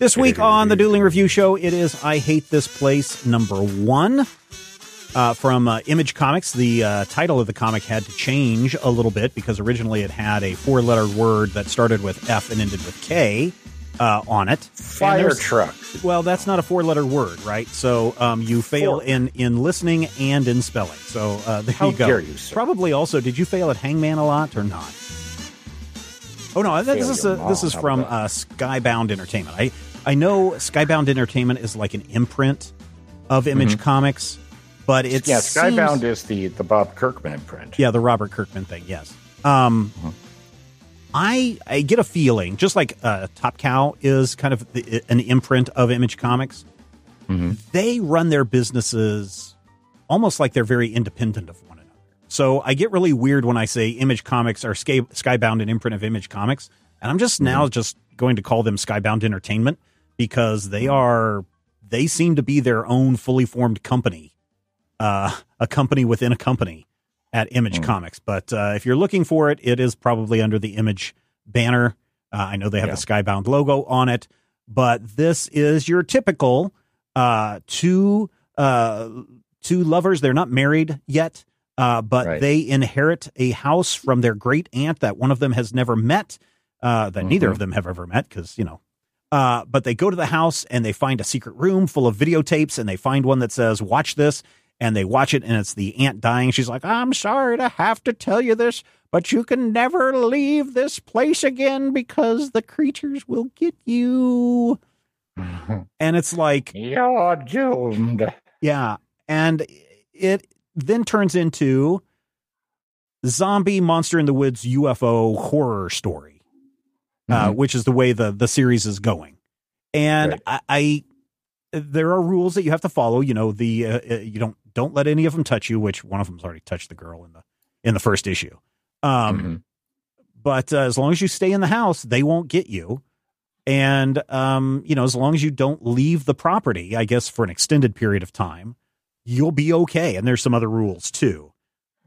This week on the Dueling Review Show, it is I Hate This Place number one uh, from uh, Image Comics. The uh, title of the comic had to change a little bit because originally it had a four letter word that started with F and ended with K uh, on it. Fire truck. Well, that's not a four letter word, right? So um, you fail Four. in, in listening and in spelling. So uh, there How you go. dare you, sir. Probably also, did you fail at Hangman a lot or not? Oh no, this is a, this is from uh, Skybound Entertainment. I I know Skybound Entertainment is like an imprint of Image Comics, but it's Mm-hmm. Yeah, Skybound is the the Bob Kirkman imprint. yeah, the Robert Kirkman thing. Yes. Um, Mm-hmm. I I get a feeling just like uh, Top Cow is kind of the, an imprint of Image Comics. Mm-hmm. They run their businesses almost like they're very independent of one another. So I get really weird when I say Image Comics are Sky, Skybound, an imprint of Image Comics, and I'm just now Mm-hmm. just going to call them Skybound Entertainment because they are they seem to be their own fully formed company, uh, a company within a company at Image Hmm. Comics. But uh, if you're looking for it, it is probably under the Image banner. Uh, I know they have Yeah. the Skybound logo on it, but this is your typical uh, two uh, two lovers. They're not married yet, uh, but Right. they inherit a house from their great aunt that one of them has never met. Uh, that neither Mhm. of them have ever met because you know uh, but they go to the house and they find a secret room full of videotapes and they find one that says, watch this. And they watch it and it's the aunt dying. She's like, I'm sorry to have to tell you this, but you can never leave this place again because the creatures will get you. And it's like, You're doomed. yeah. And it then turns into zombie monster in the woods UFO horror story, uh, Mhm. which is the way the, the series is going. And Right. I, I, there are rules that you have to follow. You know, the, uh, uh, you don't, don't let any of them touch you, which one of them's already touched the girl in the, in the first issue. Um, Mhm. but uh, as long as you stay in the house, they won't get you. And um, you know, as long as you don't leave the property, I guess for an extended period of time, you'll be okay. And there's some other rules too.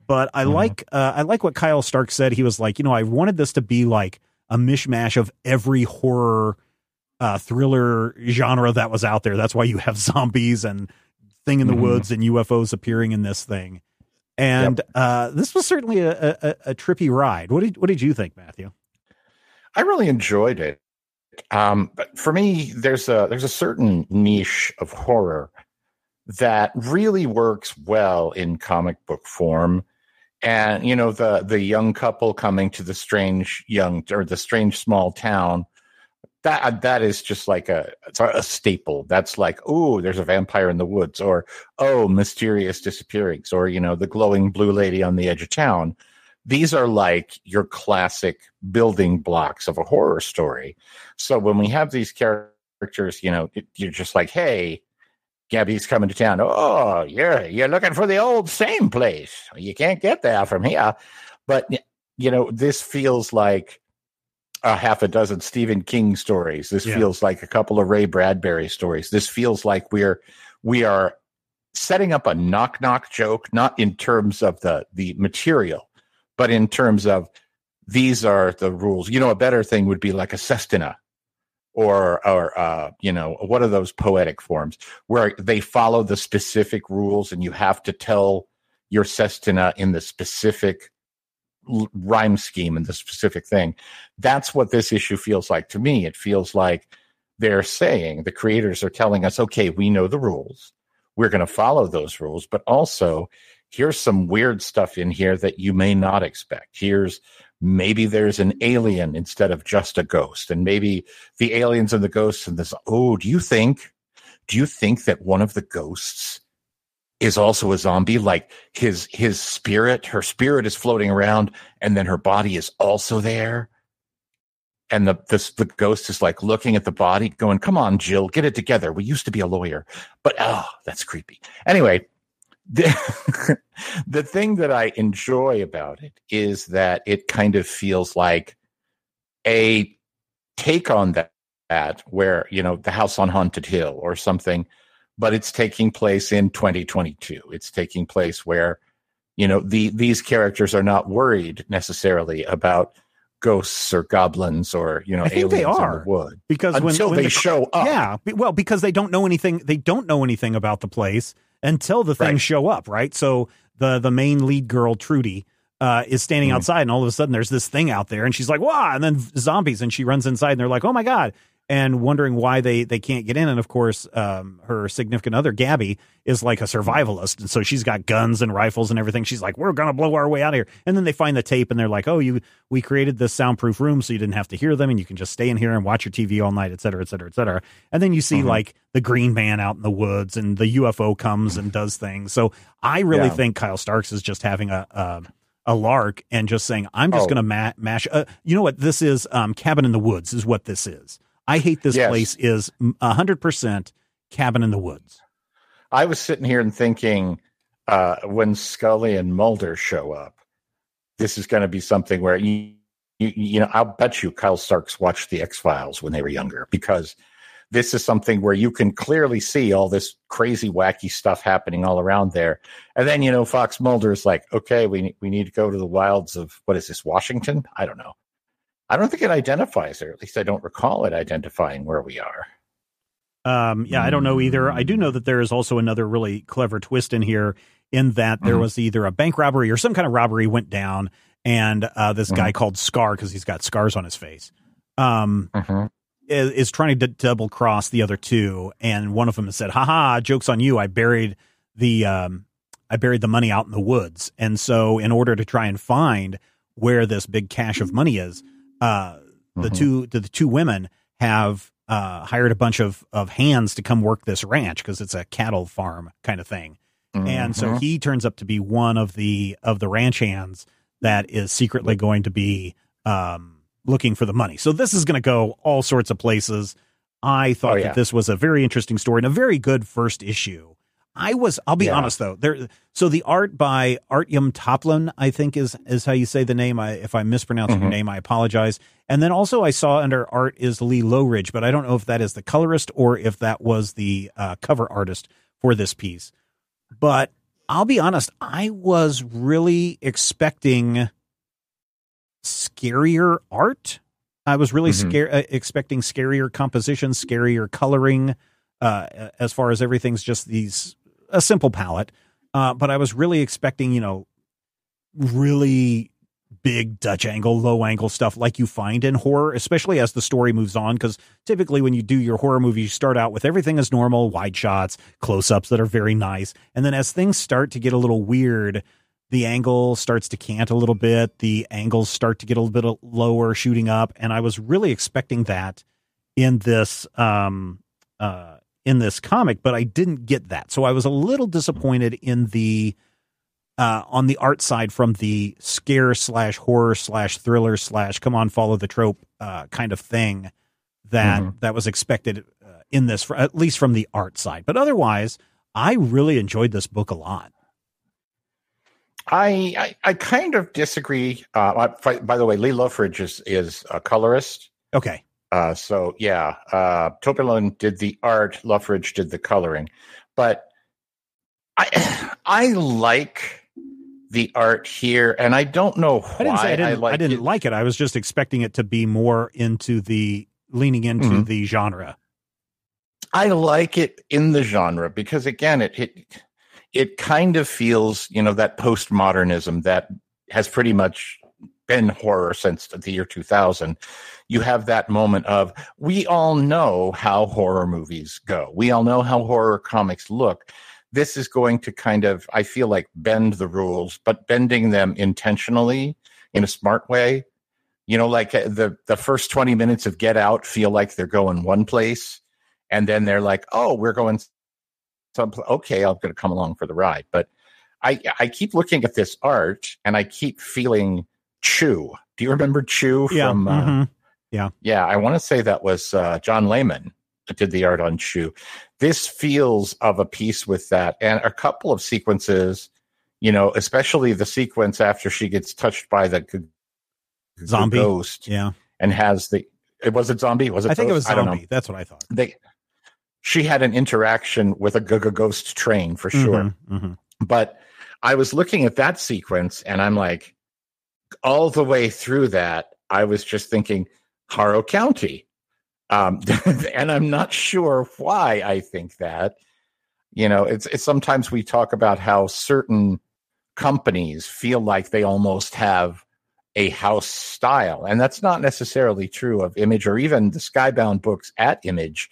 But I Mhm. like uh, I like what Kyle Starks said. He was like, you know, I wanted this to be like a mishmash of every horror uh, thriller genre that was out there. That's why you have zombies and thing in the Mhm. woods and UFOs appearing in this thing. And uh, this was certainly a, a, a trippy ride. What did what did you think, Matthew? I really enjoyed it. Um, but for me, there's a there's a certain niche of horror that really works well in comic book form. And you know, the the young couple coming to the strange young or the strange small town, that uh, that is just like a a staple. That's like, oh, there's a vampire in the woods, or oh, mysterious disappearings, or you know, the glowing blue lady on the edge of town. These are like your classic building blocks of a horror story. So when we have these characters, you know, it, you're just like, hey, Gabby's coming to town. Oh, you're you're looking for the old same place. You can't get there from here. But you know, this feels like a half a dozen Stephen King stories. This Yeah. feels like a couple of Ray Bradbury stories. This feels like we're we are setting up a knock knock joke, not in terms of the the material, but in terms of these are the rules. You know, a better thing would be like a sestina or or uh, you know, what are those poetic forms where they follow the specific rules and you have to tell your sestina in the specific rhyme scheme and the specific thing. That's what this issue feels like to me. It feels like they're saying the creators are telling us, okay, we know the rules. We're going to follow those rules, but also here's some weird stuff in here that you may not expect. Here's maybe there's an alien instead of just a ghost, and maybe the aliens and the ghosts and this. Oh, do you think? Do you think that one of the ghosts is also a zombie. Like his his spirit, her spirit is floating around, and then her body is also there. And the this the ghost is like looking at the body, going, "Come on, Jill, get it together. We used to be a lawyer." But oh, that's creepy. Anyway, the, the thing that I enjoy about it is that it kind of feels like a take on that, that where, you know, the house on Haunted Hill or something, but it's taking place in 2022. It's taking place where, you know, the these characters are not worried necessarily about ghosts or goblins or you know I think they are the wood because until when, when they the, show up. Yeah, well, because they don't know anything. They don't know anything about the place until the things Right. show up, right? So the the main lead girl, Trudy, uh, is standing Mhm. outside, and all of a sudden there's this thing out there, and she's like, "Wow!" And then zombies, and she runs inside, and they're like, "Oh my god!" And wondering why they they can't get in, and of course, um, her significant other, Gabby, is like a survivalist, and so she's got guns and rifles and everything. She's like, "We're gonna blow our way out of here," and then they find the tape, and they're like, "Oh, you we created this soundproof room so you didn't have to hear them, and you can just stay in here and watch your TV all night, et cetera, et cetera, et cetera." And then you see Mhm. like the Green Man out in the woods, and the UFO comes and does things. So I really Yeah. think Kyle Starks is just having a. a a lark and just saying i'm just Oh. going to ma- mash uh, you know what this is um cabin in the woods is what this is i hate this Yes. place is mm, 100% cabin in the woods I was sitting here and thinking uh, when Scully and Mulder show up, this is going to be something where you, you, you know, I'll bet you Kyle Starks watched the X Files when they were younger because this is something where you can clearly see all this crazy, wacky stuff happening all around there. And then, you know, Fox Mulder is like, okay, we, we need to go to the wilds of what is this, Washington? I don't know. I don't think it identifies, or at least I don't recall it identifying where we are. um yeah i don't know either i do know that there is also another really clever twist in here in that there Mhm. was either a bank robbery or some kind of robbery went down and uh this guy called scar because he's got scars on his face um is, is trying to d- double cross the other two, and one of them has said, "Haha, jokes on you! I buried the um, I buried the money out in the woods." And so, in order to try and find where this big cache of money is, uh, the Mhm. two the, the two women have uh, hired a bunch of of hands to come work this ranch because it's a cattle farm kind of thing. And so Mhm. he turns up to be one of the of the ranch hands that is secretly going to be um, looking for the money. So this is going to go all sorts of places. I thought Oh, yeah. that this was a very interesting story and a very good first issue. I was I'll be Yeah. honest though. There so the art by Artyom Topilin, I think is is how you say the name. I if I'm mispronouncing your Mhm. name, I apologize. And then also I saw under art is Lee Loughridge, but I don't know if that is the colorist or if that was the uh, cover artist for this piece. But I'll be honest, I was really expecting scarier art. I was really Mhm. scare, uh, expecting scarier composition, scarier coloring, uh, as far as everything's just these a simple palette. Uh, but I was really expecting, you know, really big Dutch angle, low angle stuff like you find in horror, especially as the story moves on. Because typically, when you do your horror movie, you start out with everything as normal, wide shots, close ups that are very nice. And then as things start to get a little weird, the angle starts to cant a little bit. The angles start to get a little bit lower, shooting up. And I was really expecting that in this um uh in this comic, but I didn't get that. So I was a little disappointed in the uh on the art side from the scare slash horror slash thriller slash come on follow the trope uh kind of thing that Mhm. that was expected uh, in this for, at least from the art side. But otherwise, I really enjoyed this book a lot. I, I I kind of disagree. Uh, by, by the way, Lee Loughridge is is a colorist. Okay. Uh, so yeah, uh, did the art, Loughridge did the coloring, but I I like the art here, and I don't know why I didn't say I didn't, I like didn't it. like it. I was just expecting it to be more into the leaning into Mhm. the genre. I like it in the genre because again, it it it kind of feels you know that postmodernism that has pretty much been horror since the year 2000 you have that moment of we all know how horror movies go. We all know how horror comics look. This is going to kind of i feel like bend the rules but bending them intentionally in a smart way. You know like uh, the the first 20 minutes of get out feel like they're going one place and then they're like oh we're going some okay, I'm going to come along for the ride. But I I keep looking at this art and I keep feeling Chew. Do you remember Chew Yeah. from? Uh, mhm. Yeah. yeah, I want to say that was uh, John Layman that did the art on Chew. This feels of a piece with that, and a couple of sequences. You know, especially the sequence after she gets touched by the, g- the Zombie. ghost Yeah. and has the. It was it zombie? Was it? I think it was ghost? I don't know zombie. That's what I thought. they she had an interaction with a ghost train for sure Mhm, mhm. but i was looking at that sequence and i'm like all the way through that i was just thinking harrow county. Um and i'm not sure why i think that. You know it's, it's sometimes we talk about how certain companies feel like they almost have a house style and that's not necessarily true of image or even the skybound books at image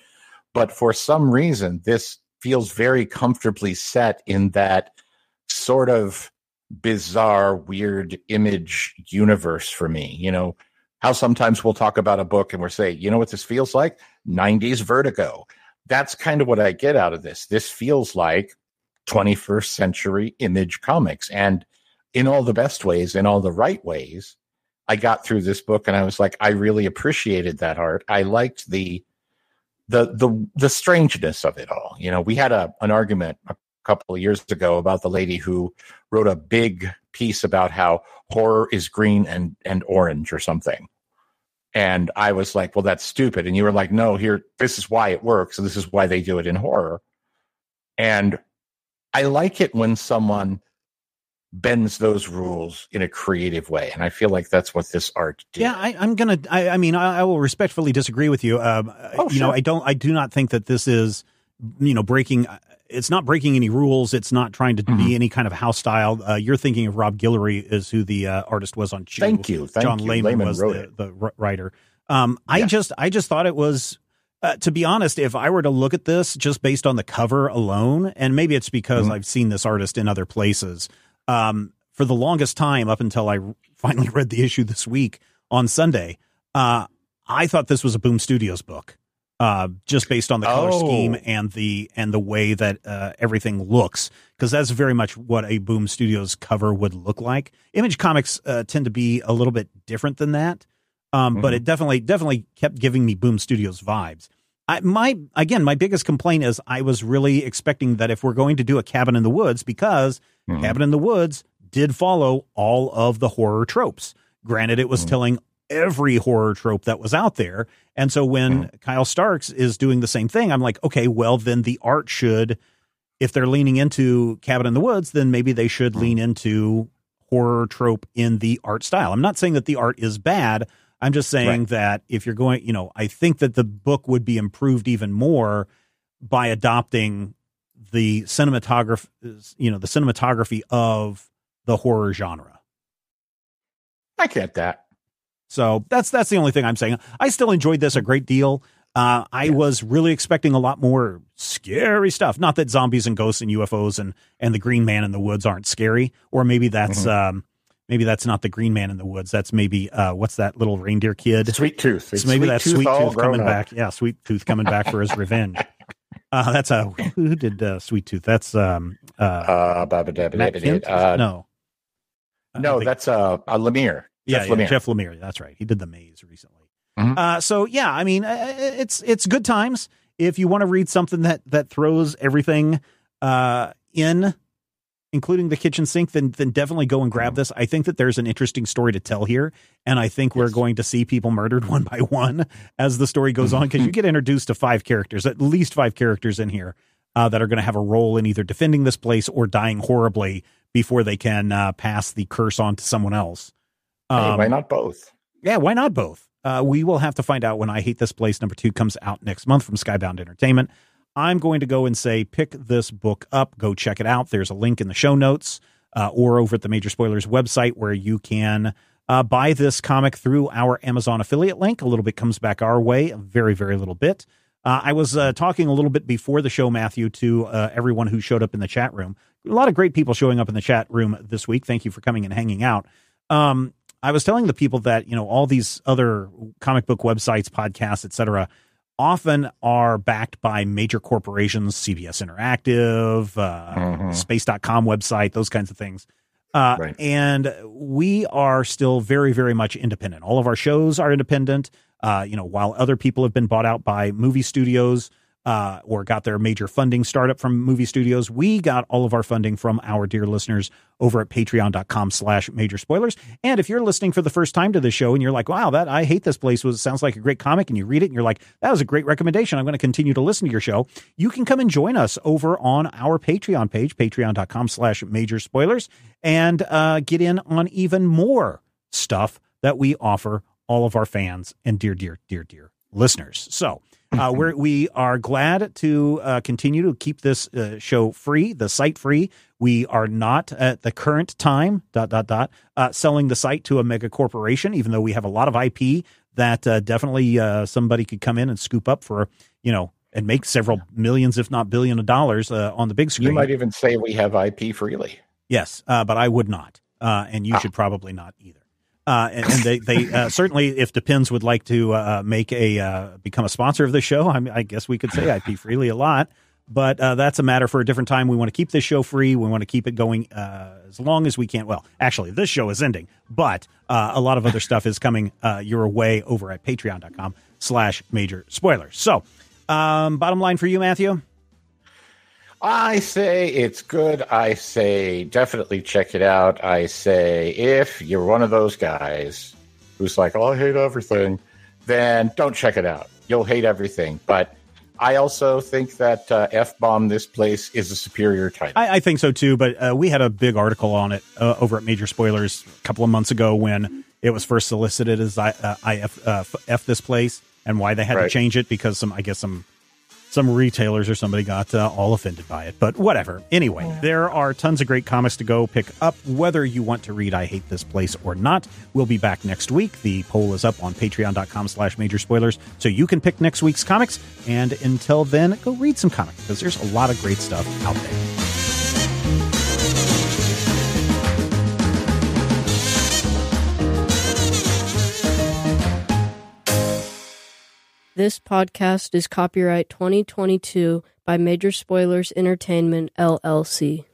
but for some reason this feels very comfortably set in that sort of bizarre weird image universe for me you know? How sometimes we'll talk about a book and we'll say you know what this feels like? 90s vertigo. That's kind of what i get out of this. This feels like 21st century image comics. And in all the best ways in all the right ways i got through this book and i was like i really appreciated that art. I liked the the the the strangeness of it all. You know we had a an argument a couple of years ago about the lady who wrote a big piece about how horror is green and and orange or something and i was like well that's stupid and you were like no here this is why it works and this is why they do it in horror and i like it when someone bends those rules in a creative way and i feel like that's what this art did Yeah, I, I'm gonna. I, I mean, I, I will respectfully disagree with you. Um, Oh, you know. I don't. I do not think that this is, you know, breaking. It's not breaking any rules. It's not trying to Mm-hmm. be any kind of house style. Uh, you're thinking of Rob Guillory is who the uh, artist was on. Chew. Thank you, thank John you. Layman, Layman was the, the writer. Um, I Yeah. just, I just thought it was. Uh, to be honest, if I were to look at this just based on the cover alone, and maybe it's because Mhm. I've seen this artist in other places, um, for the longest time up until I finally read the issue this week on Sunday, uh, I thought this was a Boom Studios book, uh, just based on the color Oh. scheme and the and the way that uh, everything looks, because that's very much what a Boom Studios cover would look like. Image comics uh, tend to be a little bit different than that, um, but Mhm. it definitely definitely kept giving me Boom Studios vibes. I, my again, my biggest complaint is I was really expecting that if we're going to do a cabin in the woods, because Mhm. Cabin in the Woods did follow all of the horror tropes. Granted, it was Mhm. telling every horror trope that was out there. And so when hmm. Kyle Starks is doing the same thing, I'm like, okay, well, then the art should, if they're leaning into Cabin in the Woods, then maybe they should hmm. lean into horror trope in the art style. I'm not saying that the art is bad. I'm just saying Right. that if you're going, you know, I think that the book would be improved even more by adopting the cinematography, you know, the cinematography of the horror genre. i get that So that's that's the only thing I'm saying. I still enjoyed this a great deal. Uh, I Yes. was really expecting a lot more scary stuff. Not that zombies and ghosts and UFOs and and the Green Man in the Woods aren't scary, or maybe that's um, maybe that's not the Green Man in the Woods. That's maybe uh, what's that little reindeer kid? Sweet Tooth. It's So maybe that's Sweet Tooth coming up. back. Yeah, Sweet Tooth coming back for his revenge. Uh, that's a who did uh, Sweet Tooth? That's um uh, Uh, ba- ba- da- ba- Matt Kent? uh, no, no, that's uh, uh Lemire. Yeah, Jeff yeah, Lemire. Jeff Lemire. That's right. He did the maze recently. Mhm. Uh, so yeah, I mean, uh, it's it's good times if you want to read something that that throws everything uh, in, including the kitchen sink. Then then definitely go and grab this. I think that there's an interesting story to tell here, and I think we're going to see people murdered one by one as the story goes on because you get introduced to five characters, at least five characters in here. Uh, that are going to have a role in either defending this place or dying horribly before they can uh, pass the curse on to someone else. Hey, Um, why not both? yeah, why not both? Uh, we will have to find out when I Hate This Place number two comes out next month from Skybound Entertainment. I'm going to go and say, pick this book up, go check it out. There's a link in the show notes uh, or over at the Major Spoilers website where you can uh, buy this comic through our Amazon affiliate link. A little bit comes back our way, a very, very little bit. Uh, I was uh, talking a little bit before the show, Matthew, to uh, everyone who showed up in the chat room. A lot of great people showing up in the chat room this week. Thank you for coming and hanging out. Um, I was telling the people that you know all these other comic book websites, podcasts, etc., often are backed by major corporations, CBS Interactive, uh, Mhm. space.com website, those kinds of things. Uh, Right. And we are still very, very much independent. All of our shows are independent. Uh, you know, while other people have been bought out by movie studios uh, or got their major funding startup from movie studios, we got all of our funding from our dear listeners over at patreon.com slash major spoilers. And if you're listening for the first time to the show and you're like, wow, that I hate this place was sounds like a great comic, and you read it and you're like, that was a great recommendation. I'm going to continue to listen to your show. You can come and join us over on our Patreon page, patreon.com slash major spoilers, and uh, get in on even more stuff that we offer all of our fans and dear, dear, dear, dear listeners. So uh, we're, we are glad to uh, continue to keep this uh, show free, the site free. We are not at the current time, dot, dot, dot, uh, selling the site to a mega corporation, even though we have a lot of IP that uh, definitely uh, somebody could come in and scoop up for, you know, and make several millions, if not billion of dollars uh, on the big screen. You might even say we have IP freely. Yes, uh, but I would not, uh, and you Ah. should probably not either. Uh, and, and they, they uh, certainly, if Depends would like to uh, make a uh, become a sponsor of the show, I, mean, I guess we could say IP freely a lot, but uh, that's a matter for a different time. We want to keep this show free. We want to keep it going uh, as long as we can. Well, actually, this show is ending, but uh, a lot of other stuff is coming uh, your way over at patreon.com slash major spoilers. So, um, bottom line for you, Matthew. I say it's good. I say definitely check it out. I say if you're one of those guys who's like, oh, I hate everything, then don't check it out. You'll hate everything. But I also think that uh, F Bomb This Place is a superior title. I, I think so too, but uh, we had a big article on it uh, over at Major Spoilers a couple of months ago when it was first solicited as I, uh, IF uh, F- F this place and why they had to change it because some I guess some some retailers or somebody got uh, all offended by it. But whatever. Anyway, there are tons of great comics to go pick up. Whether you want to read I Hate This Place or not, we'll be back next week. The poll is up on patreon.com slash major spoilers. So you can pick next week's comics. And until then, go read some comics because there's a lot of great stuff out there. This podcast is copyright 2022 by Major Spoilers Entertainment, LLC.